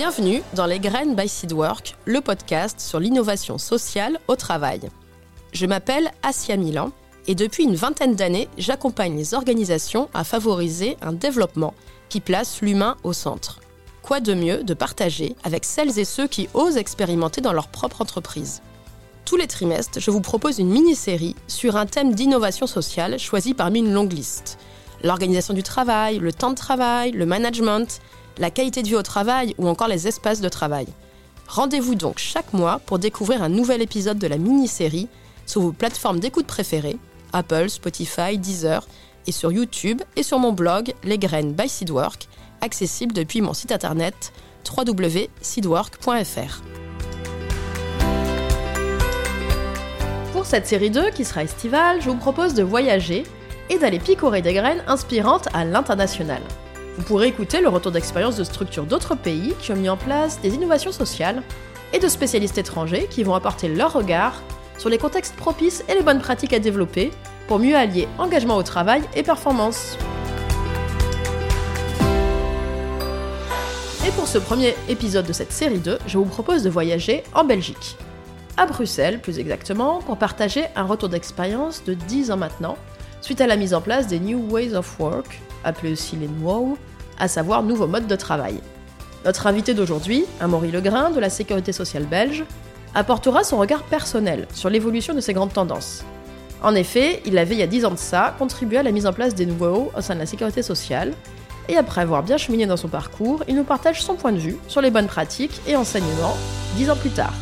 Bienvenue dans Les Graines by Seedwork, le podcast sur l'innovation sociale au travail. Je m'appelle Asia Milan et depuis une vingtaine d'années, j'accompagne les organisations à favoriser un développement qui place l'humain au centre. Quoi de mieux de partager avec celles et ceux qui osent expérimenter dans leur propre entreprise? Tous les trimestres, je vous propose une mini-série sur un thème d'innovation sociale choisi parmi une longue liste. L'organisation du travail, le temps de travail, le management, la qualité de vie au travail ou encore les espaces de travail. Rendez-vous donc chaque mois pour découvrir un nouvel épisode de la mini-série sur vos plateformes d'écoute préférées, Apple, Spotify, Deezer, et sur YouTube et sur mon blog Les Graines by Seedwork, accessible depuis mon site internet www.seedwork.fr. Pour cette série 2 qui sera estivale, je vous propose de voyager et d'aller picorer des graines inspirantes à l'international. Vous pourrez écouter le retour d'expérience de structures d'autres pays qui ont mis en place des innovations sociales et de spécialistes étrangers qui vont apporter leur regard sur les contextes propices et les bonnes pratiques à développer pour mieux allier engagement au travail et performance. Et pour ce premier épisode de cette série 2, je vous propose de voyager en Belgique à Bruxelles plus exactement, pour partager un retour d'expérience de 10 ans maintenant, suite à la mise en place des New Ways of Work, appelés aussi les NWO, à savoir nouveaux modes de travail. Notre invité d'aujourd'hui, Amaury Legrain de la Sécurité sociale belge, apportera son regard personnel sur l'évolution de ces grandes tendances. En effet, il avait il y a 10 ans de ça contribué à la mise en place des nouveaux au sein de la sécurité sociale, et après avoir bien cheminé dans son parcours, il nous partage son point de vue sur les bonnes pratiques et enseignements 10 ans plus tard.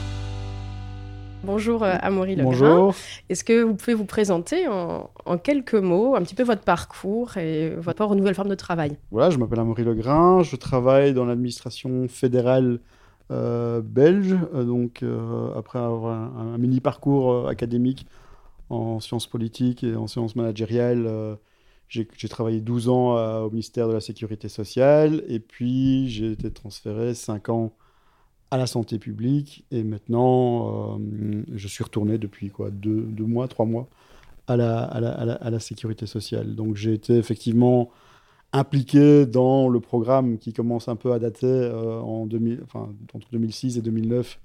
Bonjour euh, Amaury Legrain. Bonjour. Est-ce que vous pouvez vous présenter en, quelques mots un petit peu votre parcours et votre rapport aux nouvelles formes de travail? Voilà, je m'appelle Amaury Legrain, je travaille dans l'administration fédérale euh, belge, euh, donc après avoir un, mini parcours académique en sciences politiques et en sciences managériales, j'ai travaillé 12 ans au ministère de la Sécurité sociale et puis j'ai été transféré 5 ans à la santé publique. Et maintenant, euh, je suis retourné depuis quoi, deux, deux, mois, trois mois à la, à la, à la, sécurité sociale. Donc j'ai été effectivement impliqué dans le programme qui commence un peu à dater euh, en 2000, enfin, entre 2006 et 2009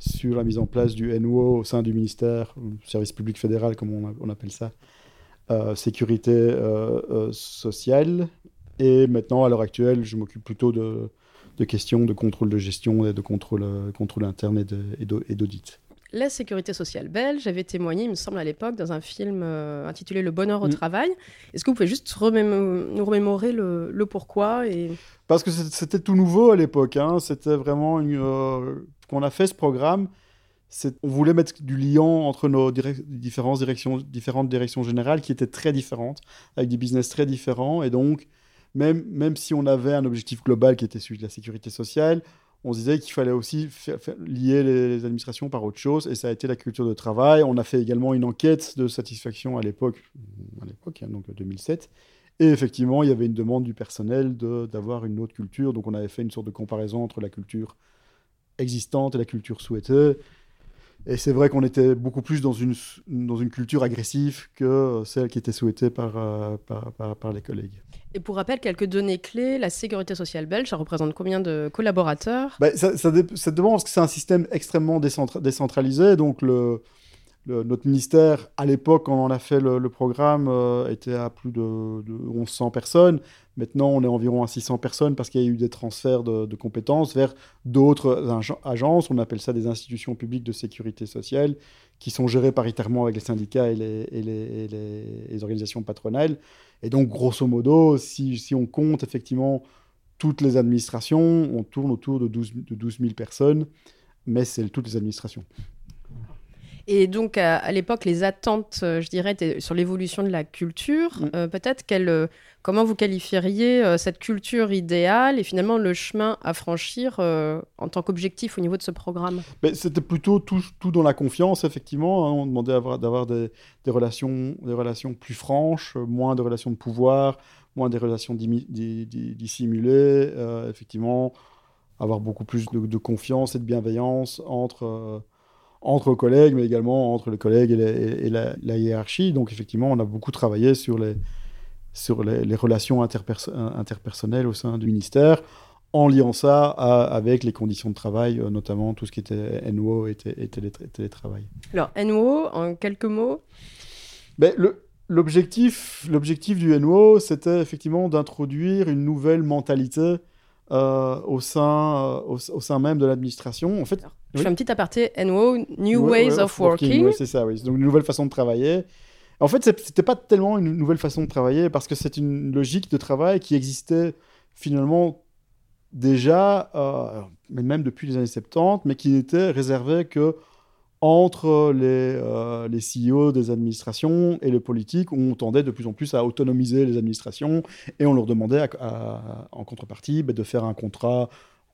sur la mise en place du NO au sein du ministère, service public fédéral comme on, on appelle ça, euh, sécurité sociale. Et maintenant, à l'heure actuelle, je m'occupe plutôt de, de questions de contrôle de gestion et de contrôle, euh, contrôle interne et d'audit. La sécurité sociale belge avait témoigné, il me semble, à l'époque, dans un film euh, intitulé Le bonheur au mm. travail. Est-ce que vous pouvez juste nous remémorer le, pourquoi et... Parce que c'était tout nouveau à l'époque. Hein. C'était vraiment une, euh, qu'on a fait ce programme. On voulait mettre du lien entre nos différentes, directions, différentes directions générales qui étaient très différentes, avec des business très différents. Et donc, même, même si on avait un objectif global qui était celui de la sécurité sociale, on se disait qu'il fallait aussi lier les, administrations par autre chose, et ça a été la culture de travail. On a fait également une enquête de satisfaction à l'époque, à l'époque, hein, donc 2007, et effectivement, il y avait une demande du personnel d'avoir une autre culture, donc on avait fait une sorte de comparaison entre la culture existante et la culture souhaitée. Et c'est vrai qu'on était beaucoup plus dans une, dans une culture agressive que celle qui était souhaitée par, euh, par, par, les collègues. Et pour rappel, quelques données clés, la sécurité sociale belge, ça représente combien de collaborateurs? Ben, ça, ça, demande parce que c'est un système extrêmement décentralisé. Donc le, notre ministère, à l'époque, quand on a fait le, programme, euh, était à plus de, de 1100 personnes. Maintenant, on est environ à 600 personnes parce qu'il y a eu des transferts de, compétences vers d'autres agences. On appelle ça des institutions publiques de sécurité sociale qui sont gérées paritairement avec les syndicats et les, organisations patronales. Et donc, grosso modo, si, si, on compte effectivement toutes les administrations, on tourne autour de 12, de 12 000 personnes, mais c'est toutes les administrations. Et donc, à, l'époque, les attentes, euh, je dirais, étaient sur l'évolution de la culture. Mm. Euh, peut-être quelle, euh, comment vous qualifieriez cette culture idéale et finalement le chemin à franchir en tant qu'objectif au niveau de ce programme? C'était plutôt tout, tout, dans la confiance, effectivement. Hein. On demandait d'avoir des, des, relations, des relations plus franches, moins de relations de pouvoir, moins des relations dissimulées. effectivement, avoir beaucoup plus de, de, confiance et de bienveillance entre entre collègues, mais également entre les collègues et, la, hiérarchie. Donc effectivement, on a beaucoup travaillé sur les, sur les, relations interpersonnelles au sein du ministère, en liant ça avec les conditions de travail, notamment tout ce qui était NO et, télétravail. Alors, NO, en quelques mots? Ben, L'objectif du NO, c'était effectivement d'introduire une nouvelle mentalité euh, au, sein, euh, au, sein même de l'administration. En fait, je fais un petit aparté, NO, New Ways of, Working. c'est ça, oui. Donc une nouvelle façon de travailler. En fait, c'était pas tellement une nouvelle façon de travailler parce que c'est une logique de travail qui existait finalement déjà, euh, même depuis les années 70, mais qui n'était réservée que entre les, euh, les CEO des administrations et le politique, où on tendait de plus en plus à autonomiser les administrations et on leur demandait en contrepartie bah, de faire un contrat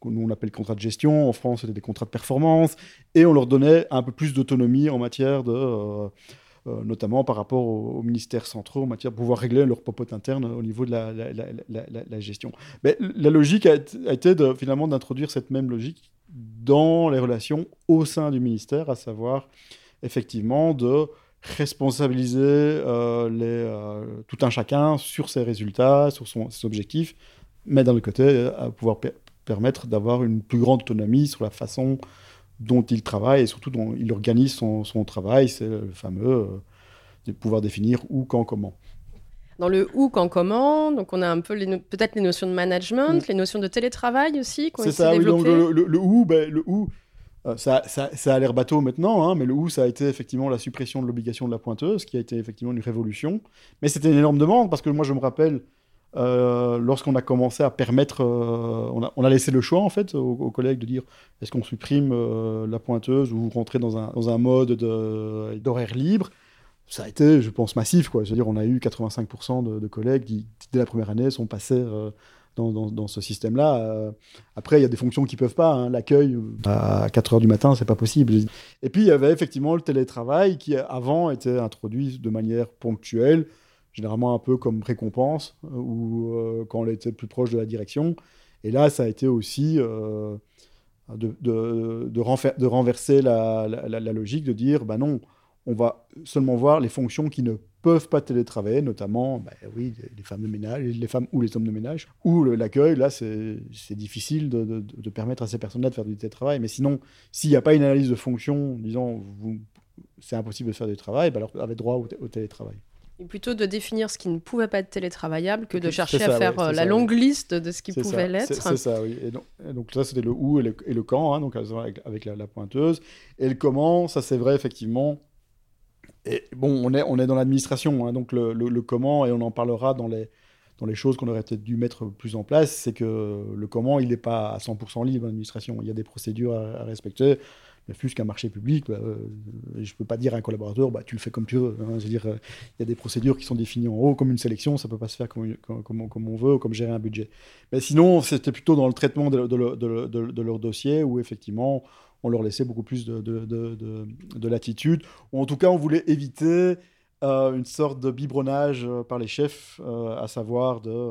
nous on appelle contrat de gestion, en France c'était des contrats de performance, et on leur donnait un peu plus d'autonomie en matière de... Euh, notamment par rapport aux, ministères centraux en matière de pouvoir régler leur popote interne au niveau de la, gestion. Mais la logique a, été finalement d'introduire cette même logique dans les relations au sein du ministère, à savoir effectivement de responsabiliser euh, euh, tout un chacun sur ses résultats, sur ses objectifs, mais d'un autre côté, à pouvoir permettre d'avoir une plus grande autonomie sur la façon dont il travaille et surtout dont il organise son, son travail. C'est le fameux euh, de pouvoir définir où, quand, comment. Dans le où, quand, comment, donc on a un peu peut-être les notions de management, mm. les notions de télétravail aussi. C'est ça, oui, donc le, le, où, ben, le où euh, ça, ça, ça, a l'air bateau maintenant, hein, mais le où, ça a été effectivement la suppression de l'obligation de la pointeuse, qui a été effectivement une révolution. Mais c'était une énorme demande, parce que moi je me rappelle, euh, lorsqu'on a commencé à permettre, euh, on, a, laissé le choix en fait aux, collègues de dire est-ce qu'on supprime euh, la pointeuse ou rentrer dans un, dans un mode d'horaire libre? Ça a été, je pense, massif. Quoi. Je veux dire, on a eu 85% de, collègues qui, dès la première année, sont passés dans, ce système-là. après, il y a des fonctions qui peuvent pas. Hein. L'accueil à 4 heures du matin, c'est pas possible. Et puis, il y avait effectivement le télétravail qui, avant, était introduit de manière ponctuelle généralement un peu comme récompense, euh, ou euh, quand on était plus proche de la direction. Et là, ça a été aussi euh, de, renverser la, logique, de dire, bah non, on va seulement voir les fonctions qui ne peuvent pas télétravailler, notamment bah, oui, les femmes de ménage, les femmes ou les hommes de ménage, ou l'accueil, là, c'est difficile de, permettre à ces personnes-là de faire du télétravail. Mais sinon, s'il n'y a pas une analyse de fonction, disant, c'est impossible de faire du travail, bah, alors vous avez droit au télétravail plutôt de définir ce qui ne pouvait pas être télétravaillable que de chercher à faire euh, la longue liste de ce qui pouvait l'être. C'est ça, oui. Et donc, ça, c'était le où et le, quand, hein, donc avec, la, pointeuse. Et le comment, ça c'est vrai, effectivement. Et bon, on est, on est dans l'administration, hein, donc le, le, comment, et on en parlera dans les, dans les choses qu'on aurait peut-être dû mettre plus en place, c'est que le comment, il n'est pas à 100% libre, l'administration. Il y a des procédures à respecter plus qu'un marché public, bah, euh, je ne peux pas dire à un collaborateur, bah, tu le fais comme tu veux. Hein. dire, euh, il y a des procédures qui sont définies en haut, comme une sélection, ça ne peut pas se faire comme, on veut, comme gérer un budget. Mais sinon, c'était plutôt dans le traitement de, de, leur dossier, où effectivement, on leur laissait beaucoup plus de, latitude, ou en tout cas, on voulait éviter euh, une sorte de biberonnage par les chefs, à savoir de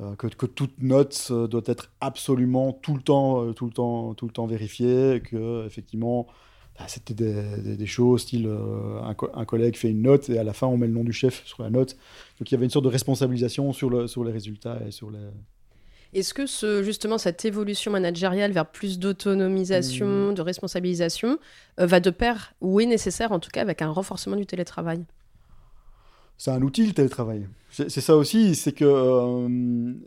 euh, que, toute note euh, doit être absolument tout le temps, euh, tout le temps, tout le temps vérifiée, que effectivement bah, c'était des, choses style un, collègue fait une note et à la fin on met le nom du chef sur la note. Donc il y avait une sorte de responsabilisation sur, le, sur les résultats et sur les. Est-ce que ce, justement cette évolution managériale vers plus d'autonomisation, mmh. de responsabilisation, va de pair ou est nécessaire en tout cas avec un renforcement du télétravail? C'est un outil le télétravail. C'est ça aussi, c'est que euh,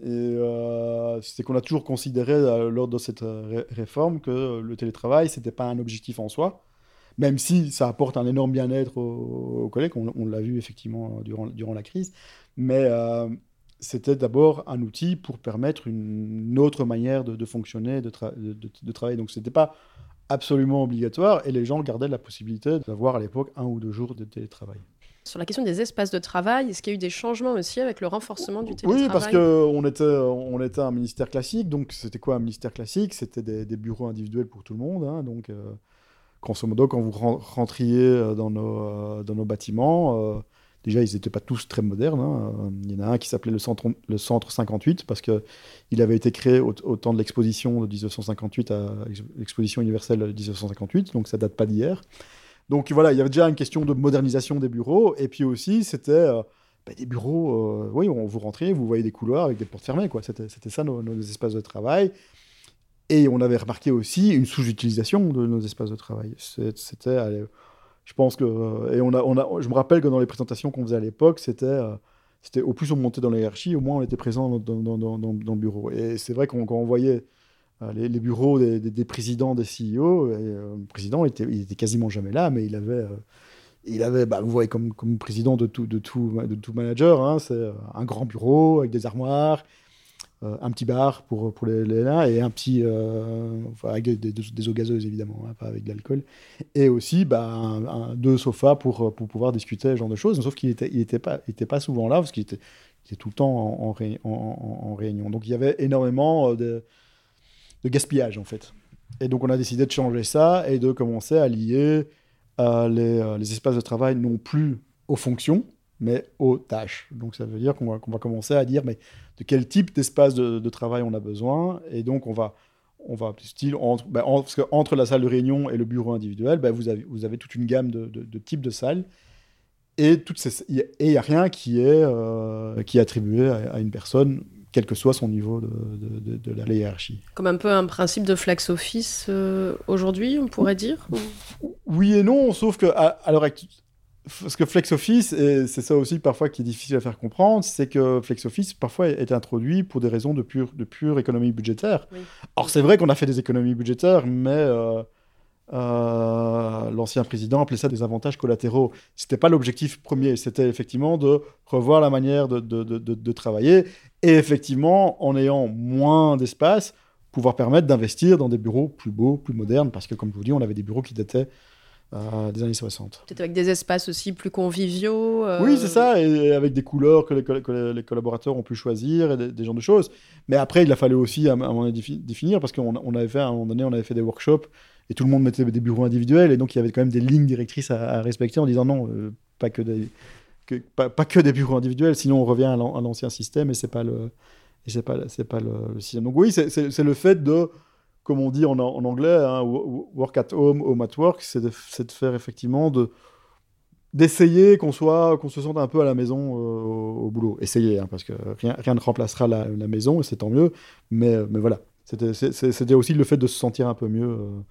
euh, c'est qu'on a toujours considéré euh, lors de cette réforme que le télétravail c'était pas un objectif en soi, même si ça apporte un énorme bien-être aux, collègues, on, l'a vu effectivement durant, durant la crise, mais c'était d'abord un outil pour permettre une, autre manière de, fonctionner, de, de, de travailler. Donc c'était pas absolument obligatoire et les gens gardaient la possibilité d'avoir à l'époque un ou deux jours de télétravail. Sur la question des espaces de travail, est-ce qu'il y a eu des changements aussi avec le renforcement du télétravail Oui, parce qu'on était, on était un ministère classique. Donc, c'était quoi un ministère classique? C'était des, bureaux individuels pour tout le monde. Hein, donc, euh, grosso modo, quand vous rentriez euh, dans nos, euh, dans nos bâtiments, déjà, ils n'étaient pas tous très modernes. Hein. Il y en a un qui s'appelait le centre, le centre 58 parce qu'il avait été créé au, temps de l'exposition de 1958 à l'exposition universelle de 1958. Donc, ça date pas d'hier. Donc voilà, il y avait déjà une question de modernisation des bureaux, et puis aussi, c'était euh, bah, des bureaux, oui, on, vous rentrez, vous voyez des couloirs avec des portes fermées, quoi. C'était ça nos, espaces de travail. Et on avait remarqué aussi une sous-utilisation de nos espaces de travail. C'était, je pense que, et on a, on a, je me rappelle que dans les présentations qu'on faisait à l'époque, c'était c'était au plus on montait dans la hiérarchie, au moins on était présent dans, le bureau. Et c'est vrai qu'on voyait euh, les, bureaux des, présidents, des CEO, euh, le président était, il était quasiment jamais là, mais il avait, euh, il avait bah, vous voyez, comme, comme président de tout, de tout, de tout manager, hein, c'est un grand bureau avec des armoires, un petit bar pour, pour les, les et un petit, avec des, eaux gazeuses évidemment, hein, pas avec de l'alcool, et aussi bah, deux sofas pour, pour pouvoir discuter ce genre de choses, sauf qu'il n'était il était pas, pas souvent là, parce qu'il était, était, tout le temps en, en, en, réunion. Donc il y avait énormément de de gaspillage en fait. Et donc on a décidé de changer ça et de commencer à lier euh, euh, les, espaces de travail non plus aux fonctions, mais aux tâches. Donc ça veut dire qu'on va, va, commencer à dire mais de quel type d'espace de, travail on a besoin? Et donc on va, on va style entre, ben, parce que entre la salle de réunion et le bureau individuel, ben, vous, avez, vous avez toute une gamme de, types de salles. Et il n'y a rien qui est, euh, qui est attribué à une personne quel que soit son niveau de, de, la hiérarchie. Comme un peu un principe de flex office euh, aujourd'hui, on pourrait dire Oui et non, sauf que alors ce que flex office, et c'est ça aussi parfois qui est difficile à faire comprendre, c'est que flex office parfois est introduit pour des raisons de pure, de pure économie budgétaire. Alors c'est vrai qu'on a fait des économies budgétaires, mais... Euh, euh, l'ancien président appelait ça des avantages collatéraux. Ce n'était pas l'objectif premier, c'était effectivement de revoir la manière de, de, de, travailler et effectivement, en ayant moins d'espace, pouvoir permettre d'investir dans des bureaux plus beaux, plus modernes, parce que comme je vous dis, on avait des bureaux qui dataient euh, des années 60. Peut-être avec des espaces aussi plus conviviaux. Euh, oui, c'est ça, et avec des couleurs que les, les, collaborateurs ont pu choisir, et des, des, genres de choses. Mais après, il a fallu aussi à un moment donné définir, parce qu'on on avait fait, à un moment donné, on avait fait des workshops et tout le monde mettait des bureaux individuels, et donc il y avait quand même des lignes directrices à, respecter en disant non, euh, pas, que des, pas, que des bureaux individuels, sinon on revient à l'ancien système, et c'est pas le, c'est pas, pas le, système. Donc oui, c'est le fait de, comme on dit en, anglais, hein, work at home, home at work, c'est de, de, faire effectivement de d'essayer qu'on soit qu'on se sente un peu à la maison euh, au, boulot. Essayer, hein, parce que rien, rien ne remplacera la, la maison, et c'est tant mieux, mais, mais voilà. C'était aussi le fait de se sentir un peu mieux. Euh,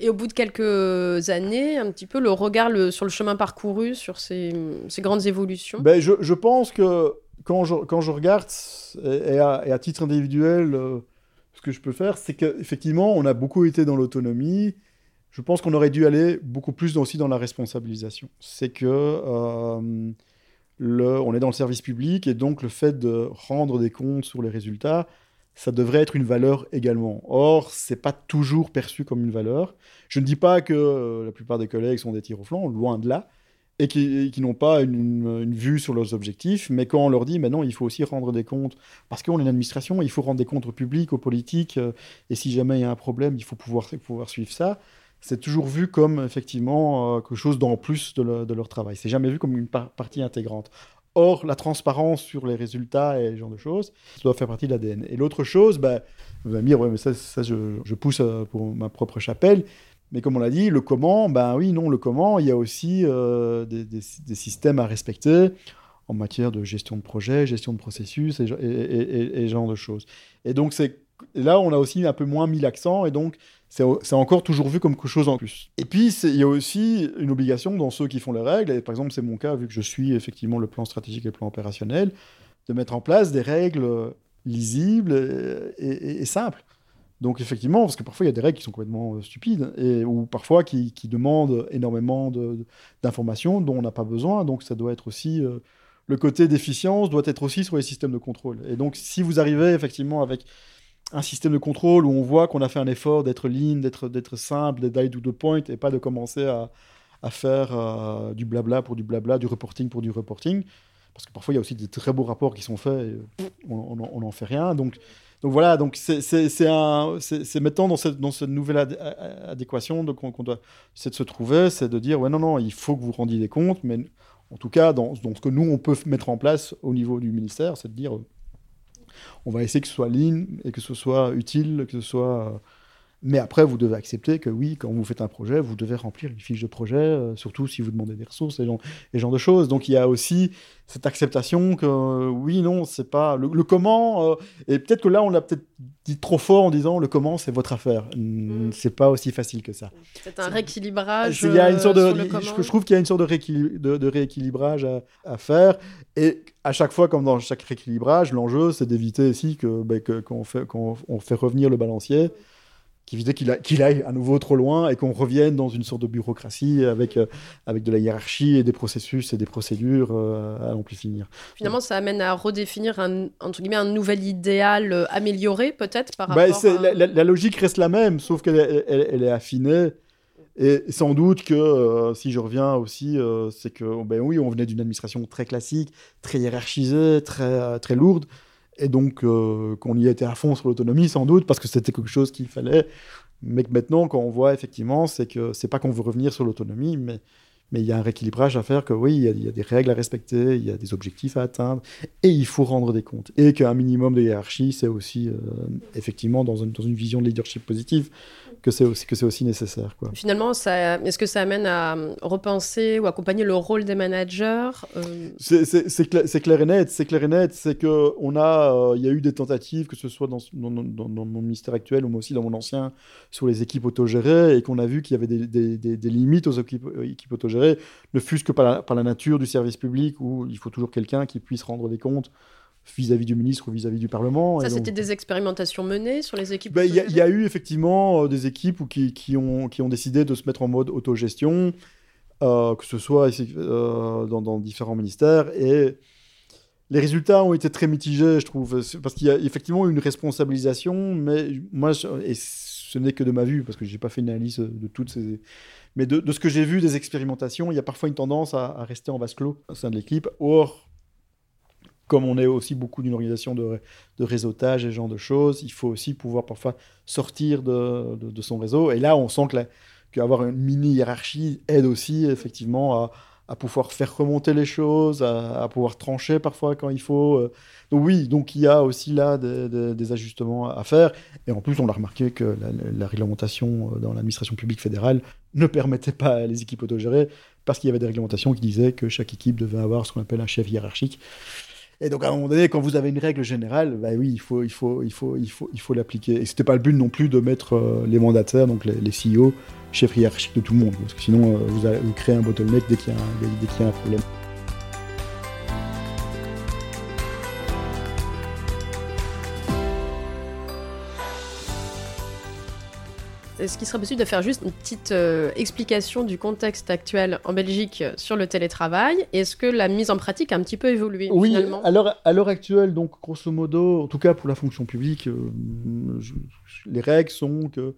et au bout de quelques années, un petit peu le regard sur le chemin parcouru, sur ces, grandes évolutions ben, je, je, pense que quand je, quand je regarde, et, à, titre individuel, euh, ce que je peux faire, c'est qu'effectivement, on a beaucoup été dans l'autonomie. Je pense qu'on aurait dû aller beaucoup plus aussi dans la responsabilisation. C'est que euh, le, on est dans le service public et donc le fait de rendre des comptes sur les résultats, ça devrait être une valeur également. Or, c'est pas toujours perçu comme une valeur. Je ne dis pas que euh, la plupart des collègues sont des tirs au flanc, loin de là, et qui, n'ont pas une, vue sur leurs objectifs, mais quand on leur dit, maintenant, il faut aussi rendre des comptes, parce qu'on est une administration, il faut rendre des comptes au public, aux politiques, euh, et si jamais il y a un problème, il faut pouvoir, pouvoir suivre ça, c'est toujours vu comme effectivement euh, quelque chose d'en plus de, leur travail. C'est jamais vu comme une partie intégrante. Or, la transparence sur les résultats et ce genre de choses, ça doit faire partie de l'ADN. Et l'autre chose, bah, vous allez me dire, ouais, mais ça, ça je, pousse euh, pour ma propre chapelle. Mais comme on l'a dit, le comment, ben oui, non, le comment, il y a aussi euh, des, systèmes à respecter en matière de gestion de projet, gestion de processus et, et, et, genre de choses. Et donc, c'est là, on a aussi un peu moins mis l'accent, et donc c'est encore toujours vu comme quelque chose en plus. Et puis, il y a aussi une obligation dans ceux qui font les règles, et par exemple, c'est mon cas, vu que je suis effectivement le plan stratégique et le plan opérationnel, de mettre en place des règles lisibles et, simples. Donc effectivement, parce que parfois il y a des règles qui sont complètement euh, stupides, et, ou parfois qui, demandent énormément d'informations dont on n'a pas besoin, donc ça doit être aussi... Euh, le côté d'efficience doit être aussi sur les systèmes de contrôle. Et donc si vous arrivez effectivement avec un système de contrôle où on voit qu'on a fait un effort d'être lean, d'être simple, d'aller to the point et pas de commencer à, à faire euh, du blabla pour du blabla, du reporting pour du reporting. Parce que parfois, il y a aussi des très beaux rapports qui sont faits et on n'en fait rien. Donc, donc voilà, donc c'est maintenant dans cette, dans cette nouvelle adéquation qu'on doit essayer de se trouver, c'est de dire, ouais, non, non, il faut que vous rendiez des comptes, mais en tout cas, dans, ce que nous, on peut mettre en place au niveau du ministère, c'est de dire, on va essayer que ce soit lean et que ce soit utile, que ce soit Mais après, vous devez accepter que oui, quand vous faites un projet, vous devez remplir une fiche de projet, euh, surtout si vous demandez des ressources et ce genre de choses. Donc il y a aussi cette acceptation que oui, non, c'est pas le, comment. Euh, et peut-être que là, on l'a peut-être dit trop fort en disant le comment, c'est votre affaire. Mm. C'est pas aussi facile que ça. C'est un rééquilibrage. Il y a une sorte de, euh, je, trouve qu'il y a une sorte de, de, rééquilibrage à, faire. Et à chaque fois, comme dans chaque rééquilibrage, l'enjeu, c'est d'éviter aussi que, ben, qu'on fait, qu'on fait revenir le balancier qui faisait qu'il aille à nouveau trop loin et qu'on revienne dans une sorte de bureaucratie avec, euh, avec de la hiérarchie et des processus et des procédures euh, à n'en plus finir. Finalement, ça amène à redéfinir un, entre guillemets, un nouvel idéal euh, amélioré peut-être par bah, rapport à... la, logique reste la même, sauf qu'elle elle, est affinée. Et sans doute que, si je reviens aussi, c'est que, ben oui, on venait d'une administration très classique, très hiérarchisée, très, très lourde. Et donc, euh, qu'on y était à fond sur l'autonomie, sans doute, parce que c'était quelque chose qu'il fallait. Mais que maintenant, quand on voit effectivement, c'est que c'est pas qu'on veut revenir sur l'autonomie, mais mais il y a un rééquilibrage à faire, que oui, il y, a, des règles à respecter, il y a des objectifs à atteindre, et il faut rendre des comptes. Et qu'un minimum de hiérarchie, c'est aussi, euh, effectivement, dans une, dans une vision de leadership positive, que c'est aussi, que c'est aussi nécessaire. Quoi. Finalement, est-ce que ça amène à repenser ou accompagner le rôle des managers euh? c'est, clair, et net. C'est clair et net. C'est a, euh, y a eu des tentatives, que ce soit dans, dans, dans, mon ministère actuel ou aussi dans mon ancien, sur les équipes autogérées, et qu'on a vu qu'il y avait des, des, des, limites aux équipes, euh, équipes autogérées, ne fût-ce que par la, par la nature du service public, où il faut toujours quelqu'un qui puisse rendre des comptes vis-à-vis du ministre ou vis-à-vis du Parlement. Ça, c'était des expérimentations menées sur les équipes ben, Il y, a eu effectivement euh, des équipes qui, qui, ont, qui ont décidé de se mettre en mode autogestion, euh, que ce soit euh, dans, dans, différents ministères. Et les résultats ont été très mitigés, je trouve, parce qu'il y a effectivement une responsabilisation, mais moi, et ce n'est que de ma vue, parce que je n'ai pas fait une analyse de toutes ces... Mais de, ce que j'ai vu des expérimentations, il y a parfois une tendance à, à rester en vase clos au sein de l'équipe. Or, comme on est aussi beaucoup d'une organisation de, réseautage et ce genre de choses, il faut aussi pouvoir parfois sortir de, son réseau. Et là, on sent qu'avoir une mini hiérarchie aide aussi effectivement à, pouvoir faire remonter les choses, à, pouvoir trancher parfois quand il faut. Euh. Donc oui, donc il y a aussi là des, ajustements à faire. Et en plus, on a remarqué que la, la réglementation euh, dans l'administration publique fédérale ne permettait pas les équipes autogérées parce qu'il y avait des réglementations qui disaient que chaque équipe devait avoir ce qu'on appelle un chef hiérarchique. Et donc, à un moment donné, quand vous avez une règle générale, bah oui, il faut, il faut, il faut, il faut, il faut l'appliquer. Et c'était pas le but non plus de mettre euh, les mandataires, donc les, les CEO, chef hiérarchique de tout le monde, parce que sinon, euh, vous, allez, vous créez un bottleneck dès qu'il y a un problème. Est-ce qu'il serait possible de faire juste une petite euh, explication du contexte actuel en Belgique sur le télétravail? Est-ce que la mise en pratique a un petit peu évolué Oui, finalement? à l'heure actuelle, donc grosso modo, en tout cas pour la fonction publique, euh, les règles sont que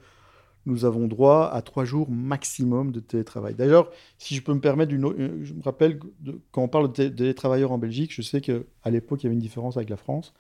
nous avons droit à trois jours maximum de télétravail. D'ailleurs, si je peux me permettre, euh, je me rappelle quand on parle de télétravailleurs en Belgique, je sais qu'à l'époque, il y avait une différence avec la France.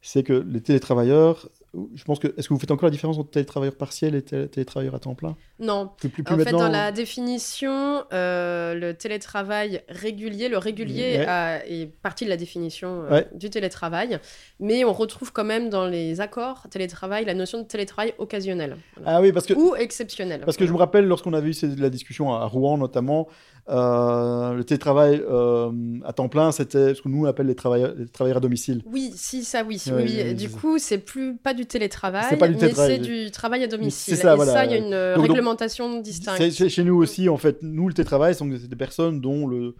C'est que les télétravailleurs je pense que est-ce que vous faites encore la différence entre télétravailleur partiel et télétravailleur à temps plein? Non. en fait, dans la définition, euh, le télétravail régulier, le régulier est partie de la définition euh, du télétravail, mais on retrouve quand même dans les accords télétravail la notion de télétravail occasionnel. Ah oui, parce que ou exceptionnel. Parce que je me rappelle lorsqu'on avait eu la discussion à Rouen notamment, euh, le télétravail euh, à temps plein, c'était ce que nous on appelle les travailleurs, les travailleurs à domicile. Oui, si, ça, oui. oui, du coup, c'est plus pas du télétravail, mais c'est du travail à domicile. Ça, Et ça, il y a une réglementation distincte. Chez nous aussi, en fait, nous, le télétravail, c'est des personnes dont le,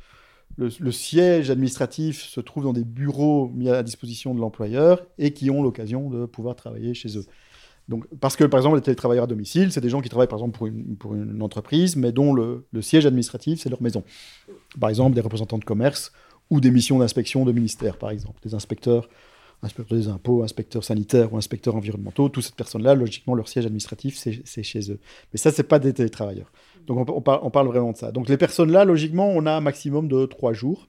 le, siège administratif se trouve dans des bureaux mis à la disposition de l'employeur et qui ont l'occasion de pouvoir travailler chez eux. Donc, parce que, par exemple, les télétravailleurs à domicile, c'est des gens qui travaillent, par exemple, pour une, entreprise, mais dont le, siège administratif, c'est leur maison. Par exemple, des représentants de commerce ou des missions d'inspection de ministère, par exemple. Des inspecteurs, inspecteurs des impôts, inspecteurs sanitaires ou inspecteurs environnementaux. Toutes ces personnes-là, logiquement, leur siège administratif, c'est chez eux. Mais ça, c'est pas des télétravailleurs. Donc, on, on, parle vraiment de ça. Donc, les personnes-là, logiquement, on a un maximum de trois jours.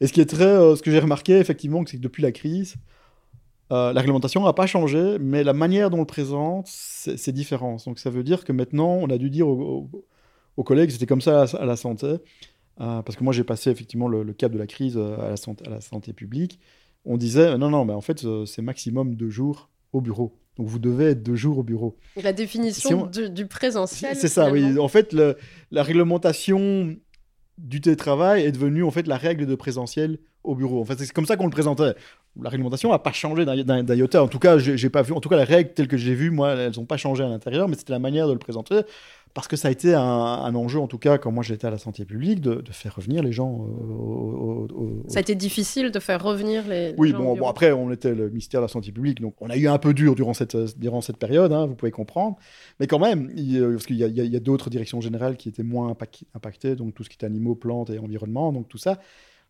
Et ce qui est très, euh, ce que j'ai remarqué, effectivement, c'est que depuis la crise, euh, la réglementation n'a pas changé, mais la manière dont on le présente, c'est différent. Donc ça veut dire que maintenant, on a dû dire aux, collègues, c'était comme ça à, la santé, euh, parce que moi j'ai passé effectivement le, cap de la crise euh, à la, santé, à la santé publique. On disait, non, non, mais en fait, c'est maximum deux jours au bureau. Donc vous devez être deux jours au bureau. La définition du présentiel. C'est ça, oui. En fait, la réglementation du télétravail est devenue en fait la règle de présentiel au bureau. En fait, c'est comme ça qu'on le présentait. La réglementation n'a pas changé d'un iota. En tout cas, j'ai pas vu. En tout cas, les règles telles que j'ai vues, moi, elles n'ont pas changé à l'intérieur, mais c'était la manière de le présenter parce que ça a été un, enjeu, en tout cas, quand moi j'étais à la santé publique, de, faire revenir les gens. Au, Ça a été difficile de faire revenir les, oui, gens. Oui, bon, après, on était le ministère de la santé publique, donc on a eu un peu dur durant cette, durant cette période, hein, vous pouvez comprendre. Mais quand même, il, parce qu'il y a, a d'autres directions générales qui étaient moins impactées, donc tout ce qui est animaux, plantes et environnement, donc tout ça.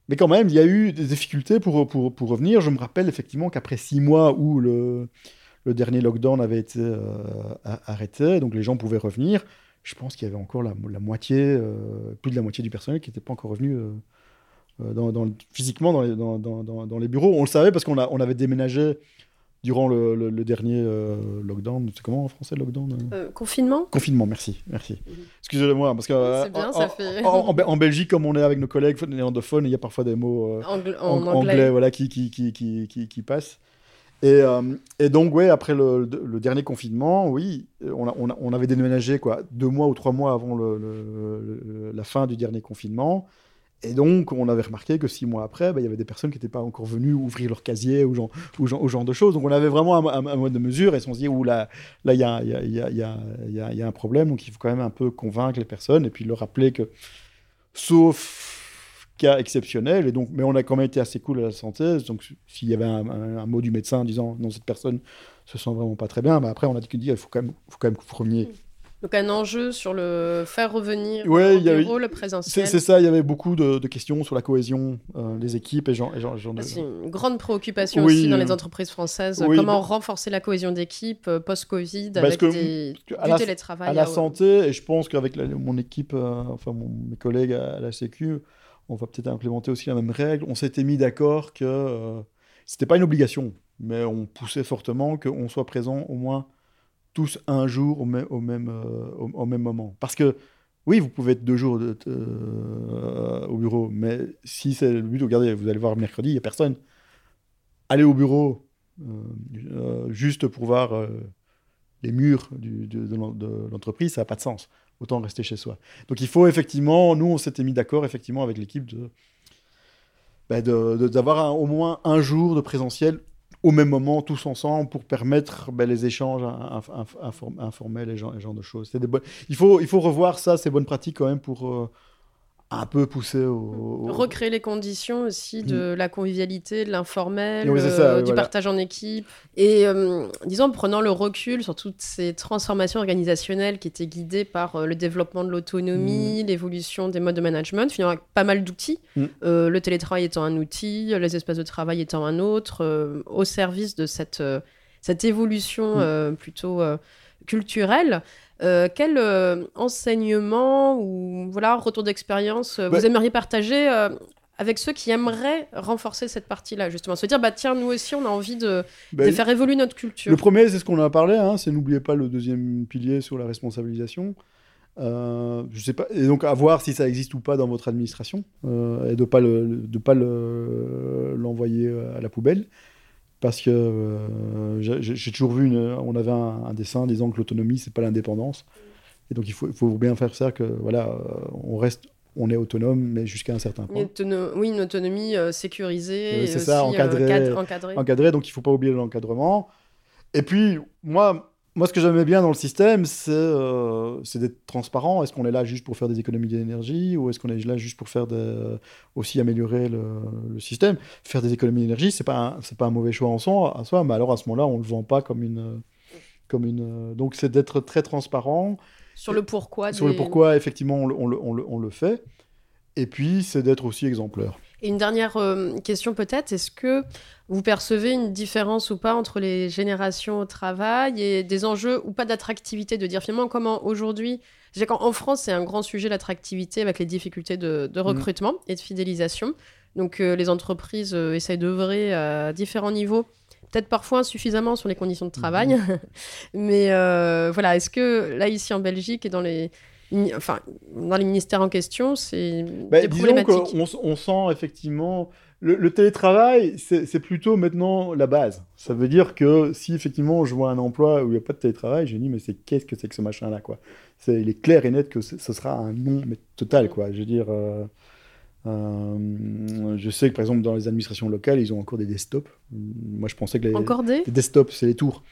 Mais quand même, il y a eu des difficultés pour, pour, pour revenir. Je me rappelle effectivement qu'après six mois où le, le dernier lockdown avait été euh, arrêté, donc les gens pouvaient revenir je pense qu'il y avait encore la, moitié, euh, plus de la moitié du personnel qui n'était pas encore revenu euh, physiquement dans les, dans, les, bureaux. On le savait parce qu'on on avait déménagé durant le, dernier lockdown. C'est comment en français lockdown Confinement Confinement, merci. merci. Mhm. Excusez-moi, parce que bien, ça fait... en, Belgique, comme on est avec nos collègues néerlandophones, il y a parfois des mots en, anglais. voilà, qui, qui, qui, qui, qui passent. Et, euh, et, donc, ouais, après le, le, dernier confinement, oui, on, a, on, avait déménagé quoi, deux mois ou trois mois avant la fin du dernier confinement. Et donc, on avait remarqué que six mois après, bah, il y avait des personnes qui n'étaient pas encore venues ouvrir leur casier ou genre, ou genre, de choses. Donc, on avait vraiment un, mode de mesure et on se dit, là, là, il y a, y, a, y, a, y a un problème. Donc, il faut quand même un peu convaincre les personnes et puis leur rappeler que, sauf cas exceptionnel. Et donc, mais on a quand même été assez cool à la santé. Donc, s'il y avait un, mot du médecin disant non, cette personne se sent vraiment pas très bien, bah après, on a dit qu'il faut quand même, faut quand même premier. Donc un enjeu sur le faire revenir ouais, au bureau, le présentiel. C'est ça, il y avait beaucoup de, questions sur la cohésion euh, des équipes et genre, C'est une grande préoccupation aussi dans les entreprises françaises. Comment renforcer la cohésion d'équipe euh, post-Covid avec des, du télétravail À la santé, et je pense qu'avec mon équipe, euh, enfin mes collègues à la Sécu, on va peut-être implémenter aussi la même règle. On s'était mis d'accord que euh, c'était pas une obligation, mais on poussait fortement qu'on soit présent au moins tous un jour au, même, au, même, euh, au, même moment. Parce que oui, vous pouvez être deux jours euh, au bureau, mais si c'est le but, regardez, vous allez voir mercredi, il n'y a personne. Aller au bureau juste pour voir les murs de l'entreprise, ça n'a pas de sens autant rester chez soi. Donc il faut effectivement, nous on s'était mis d'accord effectivement avec l'équipe de bah, d'avoir au moins un jour de présentiel au même moment, tous ensemble, pour permettre bah, les échanges informels et ce genre de choses. Des il, faut, il faut revoir ça, ces bonnes pratiques quand même pour, euh, un peu poussé au, Recréer les conditions aussi de mm. la convivialité, de l'informel, euh, du partage en équipe. Et euh, disons, en prenant le recul sur toutes ces transformations organisationnelles qui étaient guidées par euh, le développement de l'autonomie, mm. l'évolution des modes de management, finalement avec pas mal d'outils, mm. le télétravail étant un outil, les espaces de travail étant un autre, au service de cette, cette évolution plutôt culturelle. Euh, quel euh, enseignement ou voilà retour d'expérience euh, vous aimeriez partager avec ceux qui aimeraient renforcer cette partie-là, justement? Se dire, bah tiens, nous aussi, on a envie de, bah, faire évoluer notre culture. Le premier, c'est ce qu'on a parlé, hein, c'est n'oubliez pas le deuxième pilier sur la responsabilisation. je sais pas, et donc à voir si ça existe ou pas dans votre administration, et de ne pas l'envoyer le, à la poubelle parce que euh, j'ai toujours vu, une, on avait un, dessin disant que l'autonomie, c'est pas l'indépendance. Et donc il faut, il faut, bien faire ça que voilà, euh, on reste, on est autonome, mais jusqu'à un certain point. oui, une autonomie euh, sécurisée. c'est ça, encadrée, encadré. Donc il faut pas oublier l'encadrement. Et puis moi, moi, ce que j'aimais bien dans le système, c'est euh, d'être transparent. Est-ce qu'on est là juste pour faire des économies d'énergie ou est-ce qu'on est là juste pour faire aussi améliorer le, système? Faire des économies d'énergie, c'est pas c'est pas un mauvais choix en soi, à soi, mais alors à ce moment-là, on le vend pas comme une comme une. Donc c'est d'être très transparent. Sur le pourquoi. Sur le pourquoi, effectivement, on on le fait. Et puis, c'est d'être aussi exemplaire. Et une dernière euh, question peut-être, est-ce que vous percevez une différence ou pas entre les générations au travail et des enjeux ou pas d'attractivité, de dire finalement comment aujourd'hui, en France c'est un grand sujet l'attractivité avec les difficultés de, mmh. recrutement et de fidélisation. Donc euh, les entreprises euh, essayent d'œuvrer à différents niveaux peut-être parfois insuffisamment sur les conditions de travail. Mmh. Mais voilà, est-ce que là, ici en Belgique et dans les, enfin, dans les ministères en question, c'est Bah, des disons problématiques. qu'on on sent effectivement. Le, le télétravail, c'est plutôt maintenant la base. Ça veut dire que si effectivement je vois un emploi où il n'y a pas de télétravail, je dis, mais c'est qu'est-ce que c'est que ce machin-là, quoi? C'est- Il est clair et net que ce ce sera un non, mais total, quoi. Je veux dire. euh, euh, je sais que par exemple dans les administrations locales, ils ont encore des desktops. Moi, je pensais que les, Encore des? les desktops, c'est les tours.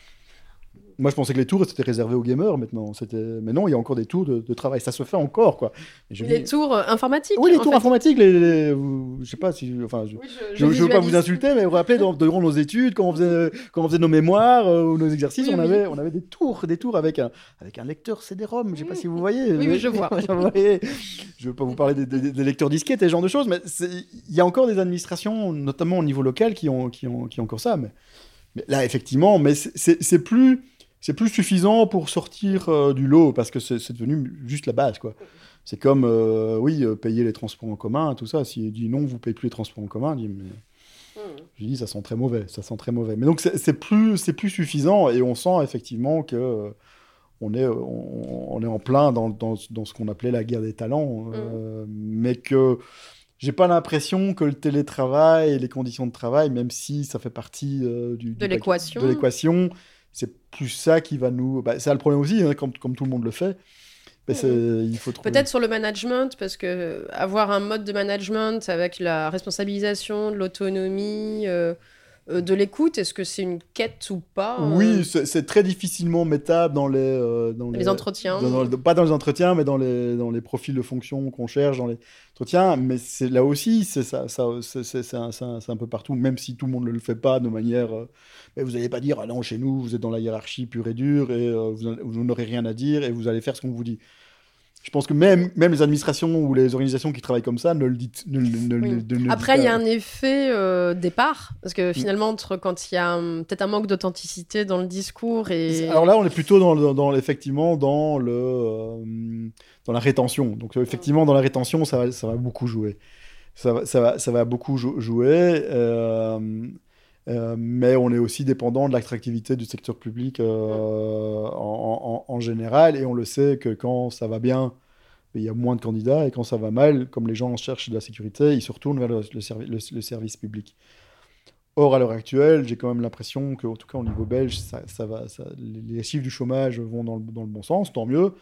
Moi, je pensais que les tours, c'était réservé aux gamers maintenant. Mais non, il y a encore des tours de, de travail. Ça se fait encore, quoi. Je les dis- tours euh, informatiques oui, les tours fait. informatiques, les, les- vous- je sais pas si, enfin, je, Oui, je, je veux pas vous insulter, mais vous vous rappelez, dans- durant nos études, quand on faisait, quand on faisait nos mémoires euh, ou nos exercices, Oui, on oui. avait, on avait des tours, des tours avec un, avec un lecteur CD-ROM. Je sais pas si vous voyez. Oui, oui, je vois. Je veux pas vous parler des, des- des lecteurs disquettes et ce genre de choses, mais il y a encore des administrations, notamment au niveau local, qui ont, qui ont, qui ont encore ça. Mais, mais là, effectivement, mais c'est plus, c'est plus suffisant pour sortir euh, du lot parce que c'est devenu juste la base, quoi. C'est comme, euh, oui, euh, payer les transports en commun, tout ça. S'il dit non, vous payez plus les transports en commun, je dis, mais... je dis, ça sent très mauvais, ça sent très mauvais. Mais donc, c'est plus, c'est plus suffisant et on sent effectivement que euh, on est, on, on est en plein dans, dans, dans ce qu'on appelait la guerre des talents, euh, mais que j'ai pas l'impression que le télétravail et les conditions de travail, même si ça fait partie du, du De l'équation. C'est plus ça qui va nous. Bah, c'est le problème aussi, hein, comme, comme tout le monde le fait. C'est- il faut trouver. Peut-être sur le management, parce que avoir un mode de management avec la responsabilisation, de l'autonomie, euh, euh, de l'écoute, est-ce que c'est une quête ou pas euh, Oui, c'est très difficilement mettable dans les, euh, dans Les entretiens. dans- dans- pas dans les entretiens, mais dans les, dans les profils de fonction qu'on cherche, dans les entretiens. Mais c'est là aussi, c'est ça, ça, c'est- un, un- un peu partout, même si tout le monde ne le fait pas de manière. euh, mais vous n'allez pas dire, ah non, chez nous, vous êtes dans la hiérarchie pure et dure et euh, vous, vous n'aurez rien à dire et vous allez faire ce qu'on vous dit. Je pense que même, même les administrations ou les organisations qui travaillent comme ça ne le disent. Ne, Oui. Après, il y a un effet euh, départ, parce Mm. que finalement, entre quand il y a hum, peut-être un manque d'authenticité dans le discours et... Alors là, on est plutôt dans, effectivement dans le euh, dans la rétention. Donc euh, effectivement, dans la rétention, ça va, ça va beaucoup jouer. Ça va, ça va, ça va beaucoup jou- jouer. euh, euh, mais on est aussi dépendant de l'attractivité du secteur public euh, en, en- en général. Et on le sait que quand ça va bien, il y a moins de candidats. Et quand ça va mal, comme les gens cherchent de la sécurité, ils se retournent vers le, le servi- le- le service public. Or, à l'heure actuelle, j'ai quand même l'impression qu'en tout cas au niveau belge, ça, ça va, ça- les chiffres du chômage vont dans le, dans le bon sens, tant mieux.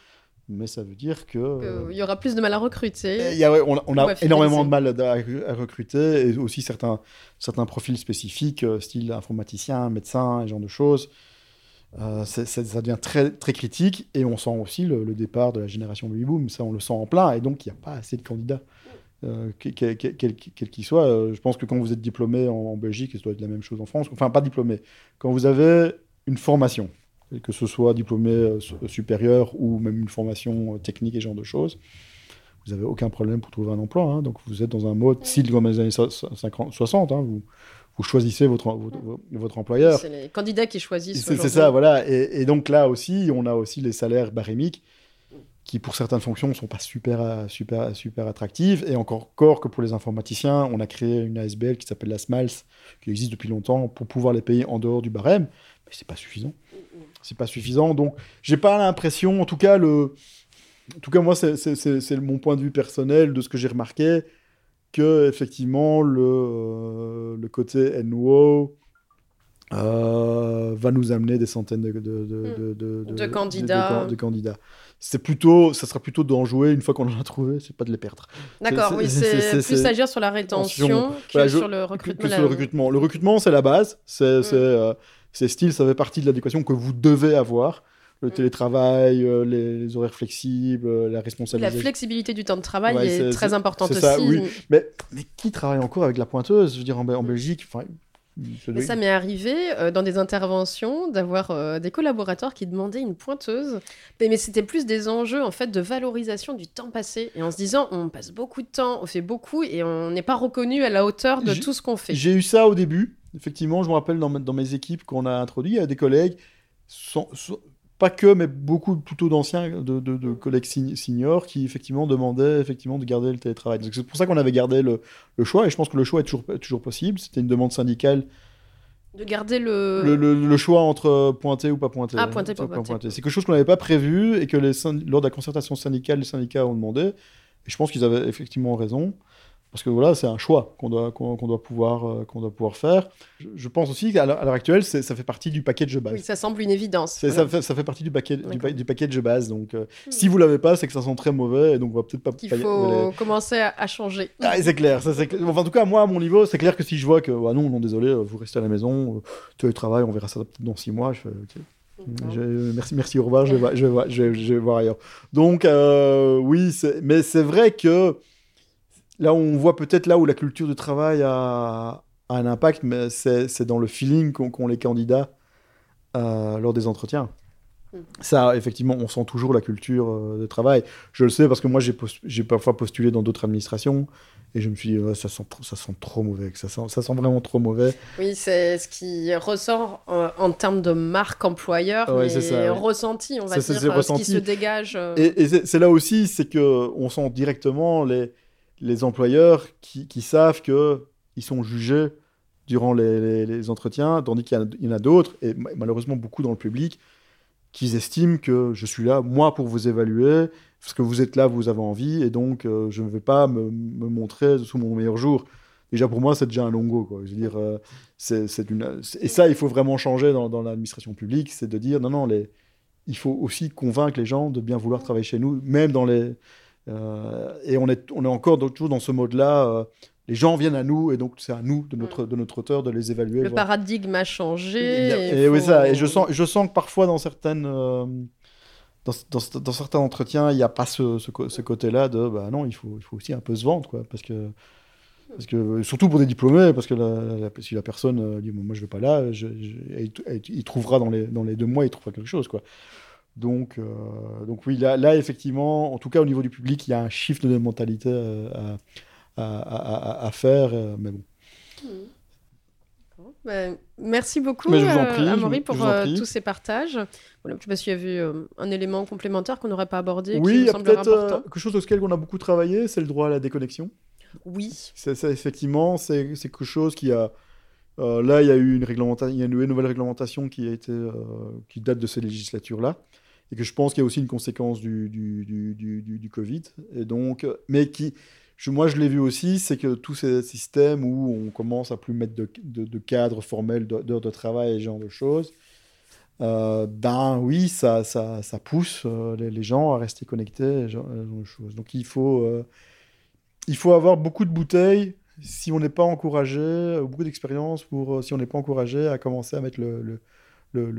Mais ça veut dire que... euh, Il y aura plus de mal à recruter. il y a- ouais, on a, on énormément de mal à, à recruter et aussi certains, certains profils spécifiques, euh, style informaticien, médecin, ce genre de choses. Euh, ça devient très, très critique et on sent aussi le, le départ de la génération baby boom. Ça, on le sent en plein et donc il n'y a pas assez de candidats. Euh, quel qu'il soit, Euh, je pense que quand vous êtes diplômé en, en Belgique, ça doit être la même chose en France, enfin pas diplômé, quand vous avez une formation, que ce soit diplômé euh, su- supérieur ou même une formation euh, technique et ce genre de choses, vous n'avez aucun problème pour trouver un emploi. hein. Donc vous êtes dans un mode style comme les années so- so- 50, 60, hein. vous, vous choisissez votre, votre, votre employeur. C'est les candidats qui choisissent. C'est ça, voilà. Et, et donc là aussi, on a aussi les salaires barémiques qui, pour certaines fonctions, ne sont pas super, euh, super, super attractives. Et encore, encore que pour les informaticiens, on a créé une ASBL qui s'appelle la SMALS, qui existe depuis longtemps, pour pouvoir les payer en dehors du barème. Mais c'est pas suffisant. C'est pas suffisant. Donc, j'ai pas l'impression, en tout cas, le... En tout cas, moi, c'est- mon point de vue personnel de ce que j'ai remarqué, que effectivement le, le côté NWO euh, va nous amener des centaines de, de, de, de, De candidats. de candidats. C'est plutôt, ça sera plutôt d'en jouer une fois qu'on en a trouvé, c'est pas de les perdre. D'accord, oui, c'est- plus agir sur la rétention que Voilà, je- sur le Que- recrutement. sur le recrutement. Le recrutement, c'est la base. C'est Mm. euh, c'est style, ça fait partie de l'adéquation que vous devez avoir. Le Mm. télétravail, euh, les, les horaires flexibles, euh, la La responsabilisation. flexibilité du temps de travail Ouais, est, très importante c'est aussi. ça, oui. Mais, mais qui travaille encore avec la pointeuse? Je veux dire, en, en Belgique, ça doit- ça m'est arrivé euh, dans des interventions d'avoir euh, des collaborateurs qui demandaient une pointeuse. Mais, mais c'était plus des enjeux en fait de valorisation du temps passé et en se disant on passe beaucoup de temps, on fait beaucoup et on n'est pas reconnu à la hauteur de tout ce qu'on fait. J'ai eu ça au début. Effectivement, je me rappelle dans, mes équipes qu'on a introduit, il y a des collègues, sans- sans- pas que, mais beaucoup plutôt d'anciens, de, de- de collègues seniors, qui effectivement demandaient effectivement de garder le télétravail. C'est pour ça qu'on avait gardé le, le choix, et je pense que le choix est toujours, toujours possible. C'était une demande syndicale De garder le... Le, le- le choix entre pointer ou pas pointer. Ah, pointer, pas pointer. C'est quelque chose qu'on n'avait pas prévu et que les lors de la concertation syndicale, les syndicats ont demandé. Et je pense qu'ils avaient effectivement raison. Parce que voilà, c'est un choix qu'on doit, qu'on doit, pouvoir, euh, qu'on doit pouvoir faire. Je, je pense aussi qu'à l'heure actuelle, ça fait partie du package de base. Oui, ça semble une évidence. Voilà. ça, fait, ça fait partie du, paquet, du, pa- du package base. Donc, euh, Hmm. si vous l'avez pas, c'est que ça sent très mauvais. Et donc, on va peut-être pas. Pas- faut commencer à, à changer. Ah, c'est clair, ça. Enfin, en tout cas, moi, à mon niveau, c'est clair que si je vois que, ah non, non, désolé, euh, vous restez à la maison, tu le travail, on verra ça peut-être dans six mois, je fais, ok. Je- merci, merci, au revoir, je vais, voir- je vais, je vais- je vais voir ailleurs. Donc, euh, oui, mais c'est vrai que là, on voit peut-être là où la culture du travail a, a un impact, mais c'est dans le feeling qu'ont les candidats euh, lors des entretiens. Mm. Ça, effectivement, on sent toujours la culture euh, de travail. Je le sais parce que moi, j'ai post- parfois postulé dans d'autres administrations et je me suis dit, ça, sent ça sent trop mauvais, ça, sent, ça sent vraiment trop mauvais. Oui, c'est ce qui ressort euh, en termes de marque employeur, Ouais, mais c'est ça, ressenti, on va dire, c'est ce qui se dégage. Et, et c'est c'est là aussi, c'est que on sent directement les, les employeurs qui, qui savent que ils sont jugés durant les, entretiens, tandis qu'il y, en a- d'autres, et ma- malheureusement beaucoup dans le public, qui estiment que je suis là, moi, pour vous évaluer, parce que vous êtes là, vous avez envie, et donc euh, je ne vais pas me, montrer sous mon meilleur jour. Déjà, pour moi, c'est déjà un longo. Quoi. Je veux dire, euh, c'est une... Et ça, il faut vraiment changer dans, l'administration publique, c'est de dire, non, non, il faut aussi convaincre les gens de bien vouloir travailler chez nous, même dans les... euh, Et on est, on est encore toujours dans ce mode-là, euh, les gens viennent à nous, et donc c'est à nous, de notre, de notre auteur, de les évaluer. le paradigme a changé. Et, il oui, faut- ça. Et je sens, je sens que parfois dans certaines, euh, dans, dans- dans certains entretiens, il n'y a pas ce, ce, côté-là de, bah non, il faut, il faut aussi un peu se vendre, quoi, parce que, parce que surtout pour des diplômés, parce que la, la- si la personne dit, moi je vais pas là, je, je- elle- elle- il trouvera dans les, dans les deux mois, il trouvera quelque chose, quoi. Donc, euh, donc oui, là, là, effectivement, en tout cas au niveau du public, il y a un shift de mentalité euh, à, à, à- à- à faire, euh, mais bon. Bon, ben, merci beaucoup, Amaury, pour tous ces partages. Voilà, je sais pas s'il y avait un élément complémentaire qu'on n'aurait pas abordé, qui Oui, il vous y a semblerait peut-être quelque chose auquel on a beaucoup travaillé, c'est le droit à la déconnexion. Oui, C'est effectivement, c'est c'est quelque chose qui a. euh, là, il y a eu une réglementation, il y a une nouvelle réglementation qui a été, euh, qui date de ces législatures-là, et que je pense qu'il y a aussi une conséquence du, Covid. Et donc, mais qui, moi, je l'ai vu aussi, c'est que tous ces systèmes où on commence à plus mettre de, de, de cadre formel d'heures de travail et ce genre de choses. euh, ben oui, ça, pousse euh, les, gens à rester connectés, et ce genre, de choses. Donc il faut, euh, il faut avoir beaucoup de bouteilles si on n'est pas encouragé, beaucoup d'expérience pour si on n'est pas encouragé à commencer à mettre le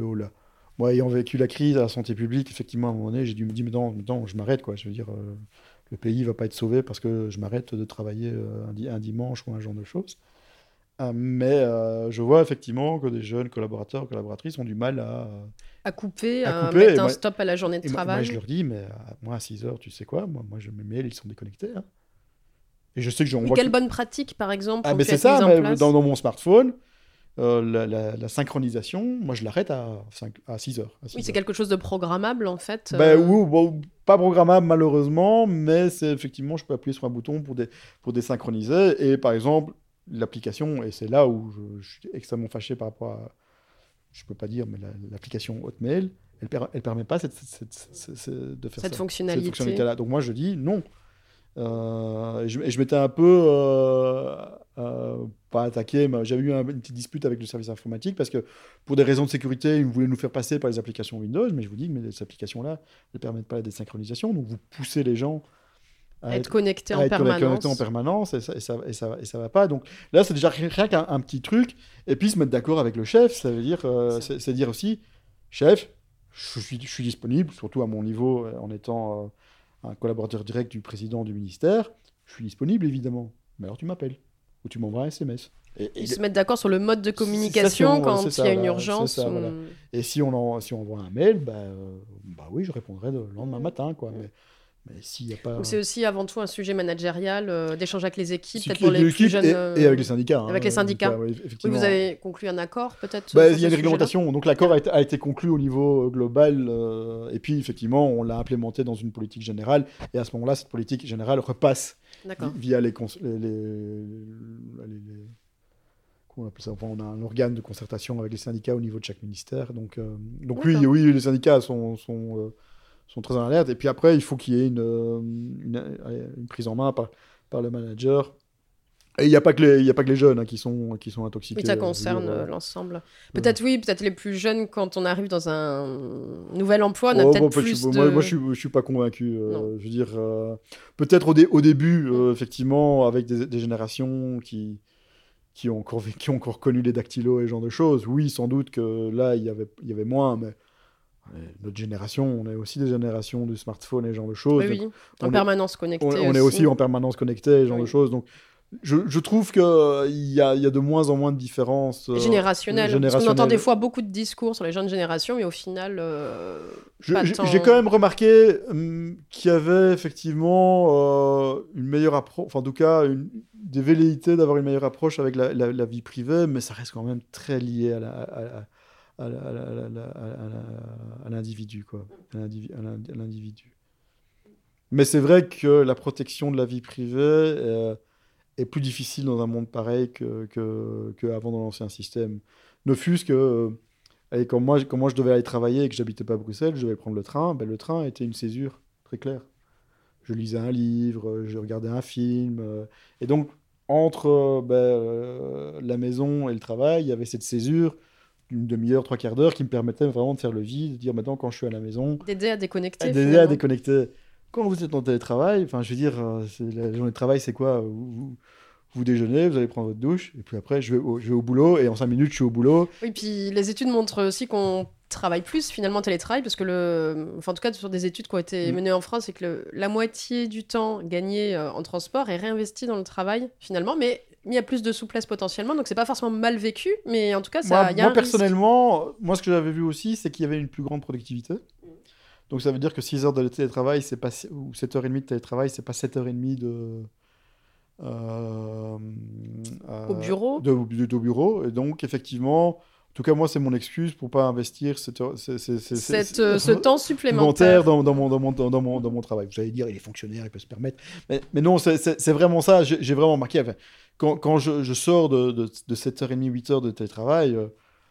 haut là. Moi, ayant vécu la crise à la santé publique, effectivement, à un moment donné, j'ai dû me dire, mais non, non, je m'arrête, quoi. Je veux dire, euh, le pays va pas être sauvé parce que je m'arrête de travailler euh, un, di- un dimanche ou un genre de choses. Euh, mais euh, je vois effectivement que des jeunes collaborateurs, collaboratrices ont du mal à... à couper, À à, couper, et mettre un moi- stop à la journée de Et moi, travail. je leur dis, mais moi, à 6 heures, tu sais quoi? Moi, moi je, mes mails, ils sont déconnectés. hein. Et je sais que j'en vois quelle que- bonne pratique, par exemple, Ah, mais c'est ça, mais dans mon smartphone, euh, la, la- la synchronisation, moi, je l'arrête à, 5, à 6 heures. à 6 Oui, c'est quelque chose de programmable, en fait. Ben, euh, oui, bon, pas programmable malheureusement, mais c'est effectivement, je peux appuyer sur un bouton pour, dé- pour désynchroniser. Et par exemple, l'application, et c'est là où je, je suis extrêmement fâché par rapport à, je peux pas dire, mais la- l'application Hotmail, elle, per- elle permet pas cette, de faire Cette ça, fonctionnalité. cette fonctionnalité-là. Donc moi, je dis non. Euh, et je, m'étais un peu euh, euh, pas attaqué, mais j'avais eu un- une petite dispute avec le service informatique parce que pour des raisons de sécurité, ils voulaient nous faire passer par les applications Windows, mais je vous dis que ces applications-là ne permettent pas la désynchronisation, donc vous poussez les gens à être en connectés en permanence et ça, et ça, et ça, et ça va pas. Donc là, c'est déjà rien qu'un un petit truc. Et puis se mettre d'accord avec le chef, ça veut dire, euh, c'est dire aussi, chef, je suis, je suis disponible, surtout à mon niveau, en étant un collaborateur direct du président du ministère, je suis disponible évidemment. Mais alors tu m'appelles ou tu m'envoies un SMS. Et, et- Ils se mettent d'accord sur le mode de communication ça, quand il y a une urgence. c'est ça, ou- voilà. et si on, en- si on envoie un mail, bah, euh, bah oui, je répondrai le lendemain matin. Quoi. Mais, a pas. Donc c'est aussi avant tout un sujet managérial, euh, d'échanger avec les équipes, peut-être pour les plus jeunes. et, euh, et avec les syndicats. hein, avec les euh, syndicats. oui, effectivement. vous avez conclu un accord peut-être Bah, il y a une réglementation, donc l'accord a, été- a été conclu au niveau euh, global, euh, et puis effectivement, on l'a implémenté dans une politique générale, et à ce moment-là, cette politique générale repasse via les, les, les- les- les on, appelle ça, enfin, on a un organe de concertation avec les syndicats au niveau de chaque ministère. Donc, euh, donc oui, oui, les syndicats sont, sont, euh, sont très en alerte. Et puis après, il faut qu'il y ait une, euh, une, une, prise en main par, par le manager et il n'y a, pas que les, y a pas que les jeunes hein, qui, sont, qui sont intoxiqués. Oui, ça concerne euh, l'ensemble. Peut-être oui, peut-être les plus jeunes, quand on arrive dans un nouvel emploi, on a oh, peut-être plus de... Moi, moi je ne suis, pas convaincu. Euh, je veux dire, euh, peut-être au, au, début, effectivement, avec des, des, générations qui, qui, ont encore, qui ont encore connu les dactylos et ce genre de choses, oui, sans doute que là, il y avait, y avait moins, mais notre génération, on est aussi des générations du smartphone et ce genre de choses. Oui, oui. en permanence connecté. On, on, est aussi en permanence connecté et ce genre de choses. Donc, je, trouve qu'il euh, y, a, y a de moins en moins de différences euh, générationnelles. on entend des fois beaucoup de discours sur les jeunes générations, mais au final, euh, J'ai quand même remarqué hum, qu'il y avait effectivement une meilleure approche, enfin en tout cas une, des velléités d'avoir une meilleure approche avec la, la, vie privée, mais ça reste quand même très lié à à l'individu, quoi. À l'individu. Mais c'est vrai que la protection de la vie privée est plus difficile dans un monde pareil que, que, avant dans l'ancien système. Ne fût-ce que, euh, quand, moi, quand moi je devais aller travailler et que j'habitais pas à Bruxelles, je devais prendre le train, ben, le train était une césure, très claire. Je lisais un livre, je regardais un film. Euh, et donc, entre euh, ben, la maison et le travail, il y avait cette césure une demi-heure, trois quarts d'heure qui me permettait vraiment de faire le vide, de dire maintenant quand je suis à la maison. D'aider à déconnecter. D'aider à déconnecter quand vous êtes en télétravail, enfin, je veux dire, euh, la journée de travail, c'est quoi? Vous, vous, déjeunez, vous allez prendre votre douche, et puis après, je vais, au, je vais au boulot, et en cinq minutes, je suis au boulot. Oui, puis les études montrent aussi qu'on travaille plus finalement en télétravail, parce que le. Enfin, en tout cas, sur des études qui ont été mm. menées en France, c'est que le... la moitié du temps gagné euh, en transport est réinvesti dans le travail finalement, mais il y a plus de souplesse potentiellement, donc c'est pas forcément mal vécu, mais en tout cas, ça. Moi, y a moi personnellement, moi, ce que j'avais vu aussi, c'est qu'il y avait une plus grande productivité. Donc ça veut dire que 6 heures de télétravail, c'est pas, ou 7h30 de télétravail, c'est pas 7h30 de. Euh, au bureau de, de, bureau. Et donc, effectivement, en tout cas, moi, c'est mon excuse pour pas investir cette, euh, ce temps supplémentaire dans, dans, mon, dans, mon, dans, mon, dans mon travail. Vous allez dire, il est fonctionnaire, il peut se permettre. Mais, mais non, c'est vraiment ça. J'ai vraiment marqué. Quand, quand je, je, sors de, de, de 7h30, 8h de télétravail, euh,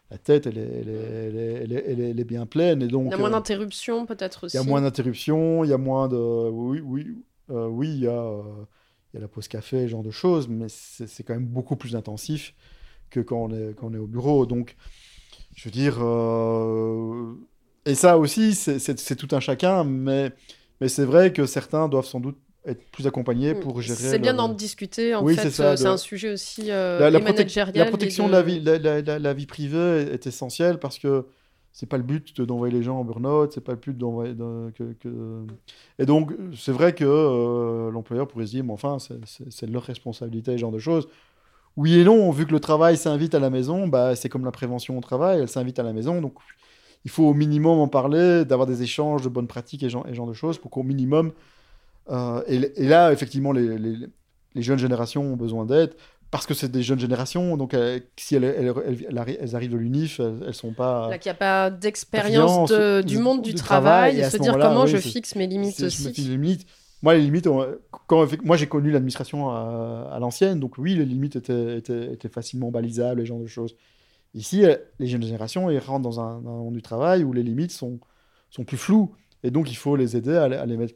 la tête, elle est, elle est, elle est, bien pleine. Et donc, il y a moins euh, d'interruptions, peut-être aussi. Il y a moins d'interruptions, il y a moins de. Oui, oui, euh, oui il, y a, euh, il y a la pause café, ce genre de choses, mais c'est quand même beaucoup plus intensif que quand on est, quand on est au bureau. Donc, je veux dire. Et ça aussi, c'est tout un chacun, mais, mais c'est vrai que certains doivent sans doute être plus accompagné pour gérer. C'est bien d'en discuter, en fait. C'est un sujet aussi euh, la, la, la protection de, la, vie, la, vie privée est, essentielle parce que c'est pas le but d'envoyer les gens en burn-out, c'est pas le but d'envoyer. Que, que... Et donc, c'est vrai que euh, l'employeur pourrait se dire, mais enfin, c'est leur responsabilité, ce genre de choses. Oui et non, vu que le travail s'invite à la maison, bah, c'est comme la prévention au travail, elle s'invite à la maison. Donc, il faut au minimum en parler, d'avoir des échanges de bonnes pratiques et ce genre, et genre de choses pour qu'au minimum euh, et, là, effectivement, les, les, jeunes générations ont besoin d'aide parce que c'est des jeunes générations, donc euh, si elles, elles, elles, arrivent de l'UNIF, elles, ne sont pas. Là, qu'il n'y a pas d'expérience du monde du, travail, et se dire comment je fixe mes limites aussi. Je me fixe les limites. Moi, les limites, quand, moi j'ai connu l'administration à, l'ancienne, donc oui, les limites étaient, étaient, étaient, facilement balisables, les genre de choses. Ici, les jeunes générations, ils rentrent dans un, dans un monde du travail où les limites sont, sont plus floues. Et donc, il faut les aider à, les, mettre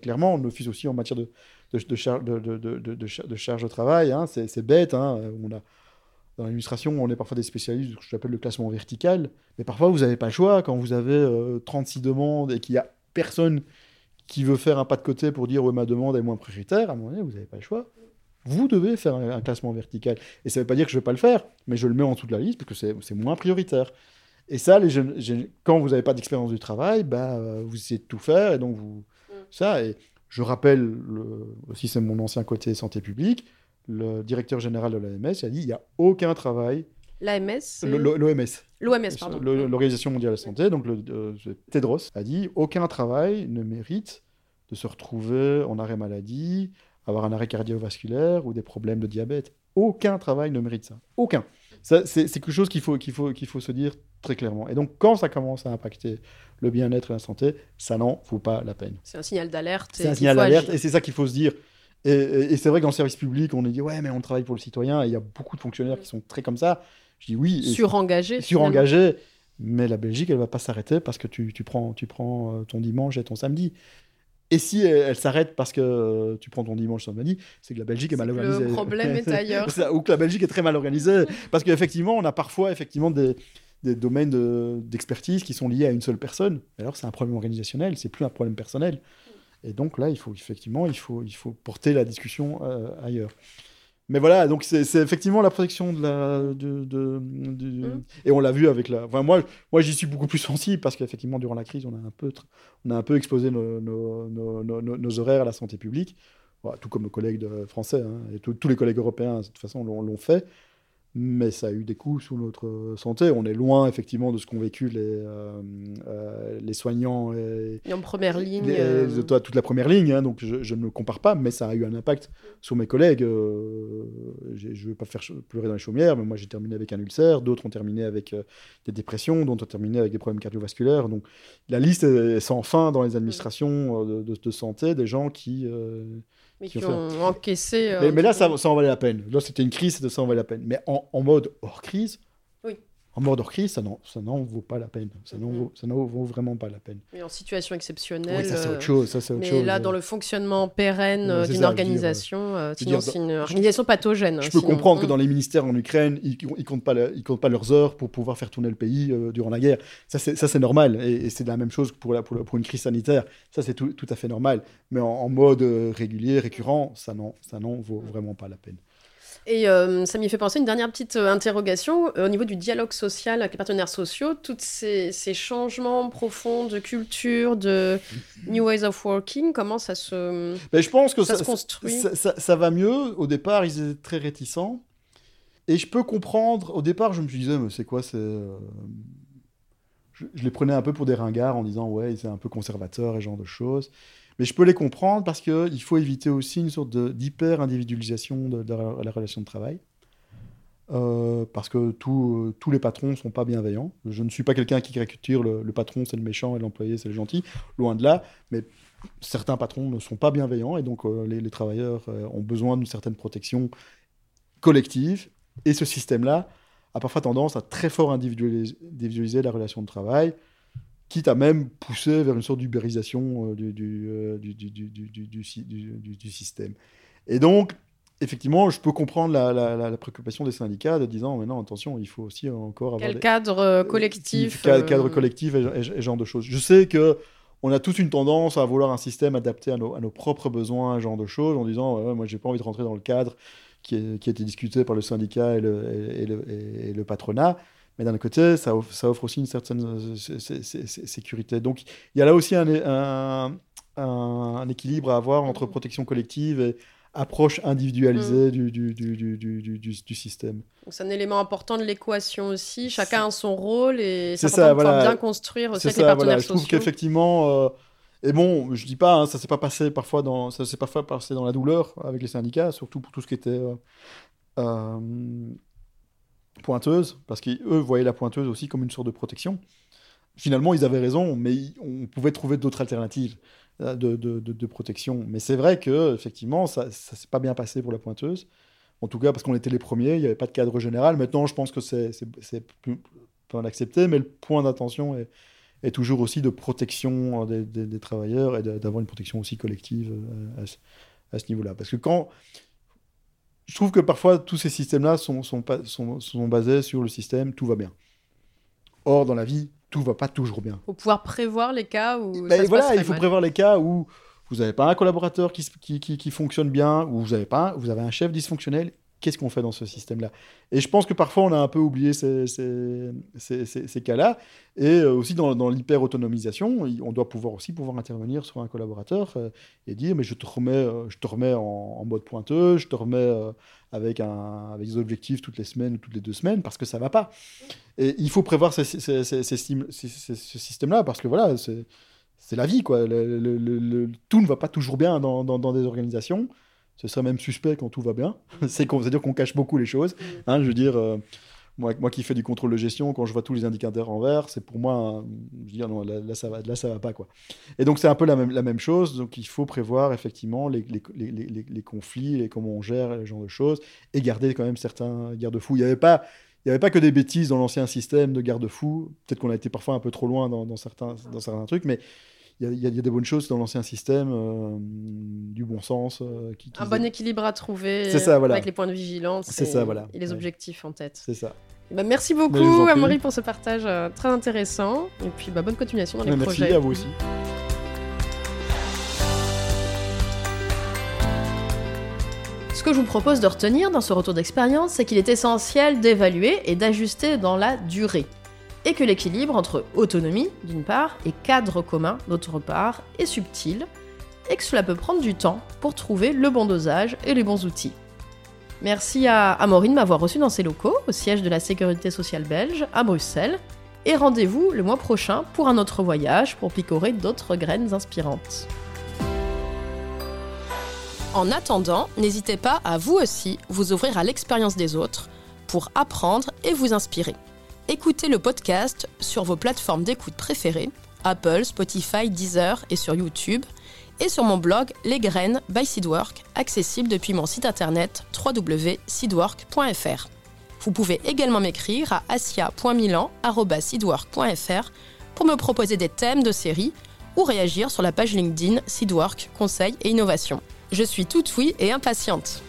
clairement. On office aussi en matière de, charge de travail. Hein. C'est bête. Hein. On a, dans l'administration, on est parfois des spécialistes de ce que j'appelle le classement vertical. Mais parfois, vous n'avez pas le choix. Quand vous avez 36 euh, demandes et qu'il n'y a personne qui veut faire un pas de côté pour dire ouais, ma demande est moins prioritaire, à un moment donné, vous n'avez pas le choix. Vous devez faire un, classement vertical. Et ça ne veut pas dire que je ne vais pas le faire, mais je le mets en dessous de la liste parce que c'est moins prioritaire. Et ça, les jeunes, quand vous n'avez pas d'expérience du travail, bah, euh, vous essayez de tout faire. Et donc, vous. Mm. Ça, et je rappelle, le, aussi, c'est mon ancien côté santé publique, le directeur général de l'AMS a dit il n'y a aucun travail. L'AMS L'OMS. L'OMS, pardon. L'Organisation mondiale de la santé, donc le, euh, Tedros, a dit aucun travail ne mérite de se retrouver en arrêt maladie, avoir un arrêt cardiovasculaire ou des problèmes de diabète. Aucun travail ne mérite ça. Aucun. C'est quelque chose qu'il faut, qu'il faut, qu'il faut se dire très clairement. Et donc, quand ça commence à impacter le bien-être et la santé, ça n'en vaut pas la peine. C'est un signal d'alerte. C'est un signal d'alerte, et c'est ça qu'il faut se dire. Et, c'est vrai que dans le service public, on est dit ouais, mais on travaille pour le citoyen. Et il y a beaucoup de fonctionnaires qui sont très comme ça. Je dis oui. Surengagés. Surengagés. Mais la Belgique, elle va pas s'arrêter parce que tu, tu, prends, tu prends euh, ton dimanche et ton samedi. Et si elle, s'arrête parce que euh, tu prends ton dimanche samedi, c'est que la Belgique est, mal organisée. Le problème est ailleurs. Ou que la Belgique est très mal organisée. Parce qu'effectivement, on a parfois effectivement des, des domaines d'expertise qui sont liés à une seule personne. Alors c'est un problème organisationnel, c'est plus un problème personnel. Et donc là, il faut effectivement, il faut, il faut porter la discussion euh, ailleurs. Mais voilà, donc c'est effectivement la protection de la. De, de, mmh. Et on l'a vu avec la. Enfin, moi, moi j'y suis beaucoup plus sensible parce qu'effectivement, durant la crise, on a un peu, on a un peu exposé nos, nos, nos, nos horaires à la santé publique, tout comme nos collègues français, hein, et tous les collègues européens, de toute façon, l'ont fait mais ça a eu des coûts sur notre santé. On est loin, effectivement, de ce qu'ont vécu les, euh, euh, les soignants. Et, en première ligne. Euh. toute la première ligne, hein, donc je, ne me compare pas, mais ça a eu un impact sur mes collègues. je ne veux pas faire pleurer dans les chaumières, mais moi j'ai terminé avec un ulcère, d'autres ont terminé avec des dépressions, d'autres ont terminé avec des problèmes cardiovasculaires. Donc la liste est sans fin dans les administrations de, de santé, des gens qui mais qui, ont, encaissé. Euh, mais, là, ça, ça, en valait la peine. Là, c'était une crise, ça en valait la peine. Mais en, en mode hors crise, en mort hors crise, ça n'en vaut pas la peine. Ça n'en vaut, vaut, vraiment pas la peine. Mais en situation exceptionnelle. Oui, ça c'est autre chose. Ça, autre mais là, dans le fonctionnement pérenne d'une organisation, euh, sinon c'est une organisation pathogène. Je peux comprendre que dans les ministères en Ukraine, ils, ne comptent pas, ils comptent pas leurs heures pour pouvoir faire tourner le pays euh, durant la guerre. Ça c'est normal et, c'est la même chose pour, la, pour, pour, une crise sanitaire. Ça c'est tout, tout, à fait normal. Mais en, en mode euh, régulier, récurrent, ça n'en vaut vraiment pas la peine. Et euh, ça m'y fait penser une dernière petite euh, interrogation euh, au niveau du dialogue social avec les partenaires sociaux, tous ces, changements profonds de culture, de new ways of working, comment ça se, ben, je pense que ça, se construit? ça, va mieux. Au départ, ils étaient très réticents. Et je peux comprendre. Au départ, je me disais, mais c'est quoi c'est je, je, les prenais un peu pour des ringards en disant, ouais, c'est un peu conservateur et ce genre de choses. Mais je peux les comprendre parce qu'il faut éviter aussi une sorte d'hyper-individualisation de, la relation de travail. Euh, parce que tous les patrons ne sont pas bienveillants. Je ne suis pas quelqu'un qui caricature le, patron, c'est le méchant et l'employé, c'est le gentil. Loin de là. Mais certains patrons ne sont pas bienveillants et donc euh, les, travailleurs euh, ont besoin d'une certaine protection collective. Et ce système-là a parfois tendance à très fort individualiser la relation de travail quitte à même pousser vers une sorte d'ubérisation du, du, du, système. Et donc, effectivement, je peux comprendre la, la, préoccupation des syndicats de disant, mais non, attention, il faut aussi encore avoir... Quel cadre collectif Cadre collectif et, ce genre de choses. Je sais que on a tous une tendance à vouloir un système adapté à nos, à nos propres besoins, ce genre de choses, en disant, ouais, moi, j'ai pas envie de rentrer dans le cadre qui, est, qui a été discuté par le syndicat et le, et le, et le patronat. Mais d'un côté, ça offre, ça offre, aussi une certaine euh, sécurité. Donc il y a là aussi un, un, équilibre à avoir entre protection collective et approche individualisée mm. du, du, du, du, système. C'est un élément important de l'équation aussi. Chacun a son rôle et c'est ça, voilà. bien construire aussi avec ça, les partenaires voilà. Je trouve qu'effectivement... Euh, et bon, je dis pas, hein, ça s'est pas passé parfois dans, ça s'est parfois passé dans la douleur avec les syndicats, surtout pour tout ce qui était euh, pointeuse, parce qu'eux voyaient la pointeuse aussi comme une sorte de protection. Finalement, ils avaient raison, mais on pouvait trouver d'autres alternatives euh, de, de, de, protection. Mais c'est vrai que effectivement, ça ne s'est pas bien passé pour la pointeuse. En tout cas, parce qu'on était les premiers, il n'y avait pas de cadre général. Maintenant, je pense que c'est plus accepté, mais le point d'attention est, est, toujours aussi de protection des, des, travailleurs et d'avoir une protection aussi collective euh, à, à ce niveau-là. Parce que quand je trouve que parfois tous ces systèmes-là sont, sont, sont, sont, basés sur le système tout va bien. Or, dans la vie, tout va pas toujours bien. Il faut pouvoir prévoir les cas où. Ben voilà, il faut prévoir les cas où vous n'avez pas un collaborateur qui, qui, qui, qui fonctionne bien, ou vous avez, pas, vous avez un chef dysfonctionnel qu'est-ce qu'on fait dans ce système-là Et je pense que parfois, on a un peu oublié ces, cas-là. Et euh, aussi, dans, dans l'hyper-autonomisation, on doit pouvoir aussi pouvoir intervenir sur un collaborateur euh, et dire, mais je te remets, euh, je te remets en, mode pointeux, je te remets avec, des objectifs toutes les semaines ou toutes les deux semaines, parce que ça ne va pas. Et il faut prévoir ce système-là, parce que voilà, c'est la vie, quoi. Tout ne va pas toujours bien dans des organisations ce serait même suspect quand tout va bien. C'est-à-dire qu'on cache beaucoup les choses. Hein, je veux dire, euh, moi, moi qui fais du contrôle de gestion, quand je vois tous les indicateurs en vert, c'est pour moi, je veux dire, non, là, ça va, là, ça va pas, quoi. Et donc, c'est un peu la même, la même chose. Donc, il faut prévoir effectivement les, les, les, les conflits, et comment on gère les genre de choses, et garder quand même certains garde-fous. Il n'y avait pas. Il avait pas que des bêtises dans l'ancien système de garde-fous. Peut-être qu'on a été parfois un peu trop loin dans, dans, certains, dans certains trucs, mais il y, y, a des bonnes choses dans l'ancien système, euh, du bon sens. Euh, qui, qui un bon équilibre à trouver ça, voilà. avec les points de vigilance et, ça, voilà. et les objectifs en tête. C'est ça. Bah, merci beaucoup, Amaury, pour ce partage euh, très intéressant. Et puis, bah, bonne continuation dans les merci projets. Merci à vous aussi. Ce que je vous propose de retenir dans ce retour d'expérience, c'est qu'il est essentiel d'évaluer et d'ajuster dans la durée. Et que l'équilibre entre autonomie, d'une part, et cadre commun, d'autre part, est subtil, et que cela peut prendre du temps pour trouver le bon dosage et les bons outils. Merci à Amaury de m'avoir reçu dans ses locaux, au siège de la Sécurité sociale belge, à Bruxelles, et rendez-vous le mois prochain pour un autre voyage pour picorer d'autres graines inspirantes. En attendant, n'hésitez pas à vous aussi vous ouvrir à l'expérience des autres pour apprendre et vous inspirer. Écoutez le podcast sur vos plateformes d'écoute préférées, Apple, Spotify, Deezer et sur YouTube, et sur mon blog Les Graines by Seedwork, accessible depuis mon site internet www.seedwork.fr. Vous pouvez également m'écrire à asia.milan.seedwork.fr pour me proposer des thèmes de série ou réagir sur la page LinkedIn Seedwork Conseil et Innovation. Je suis toute oui et impatiente.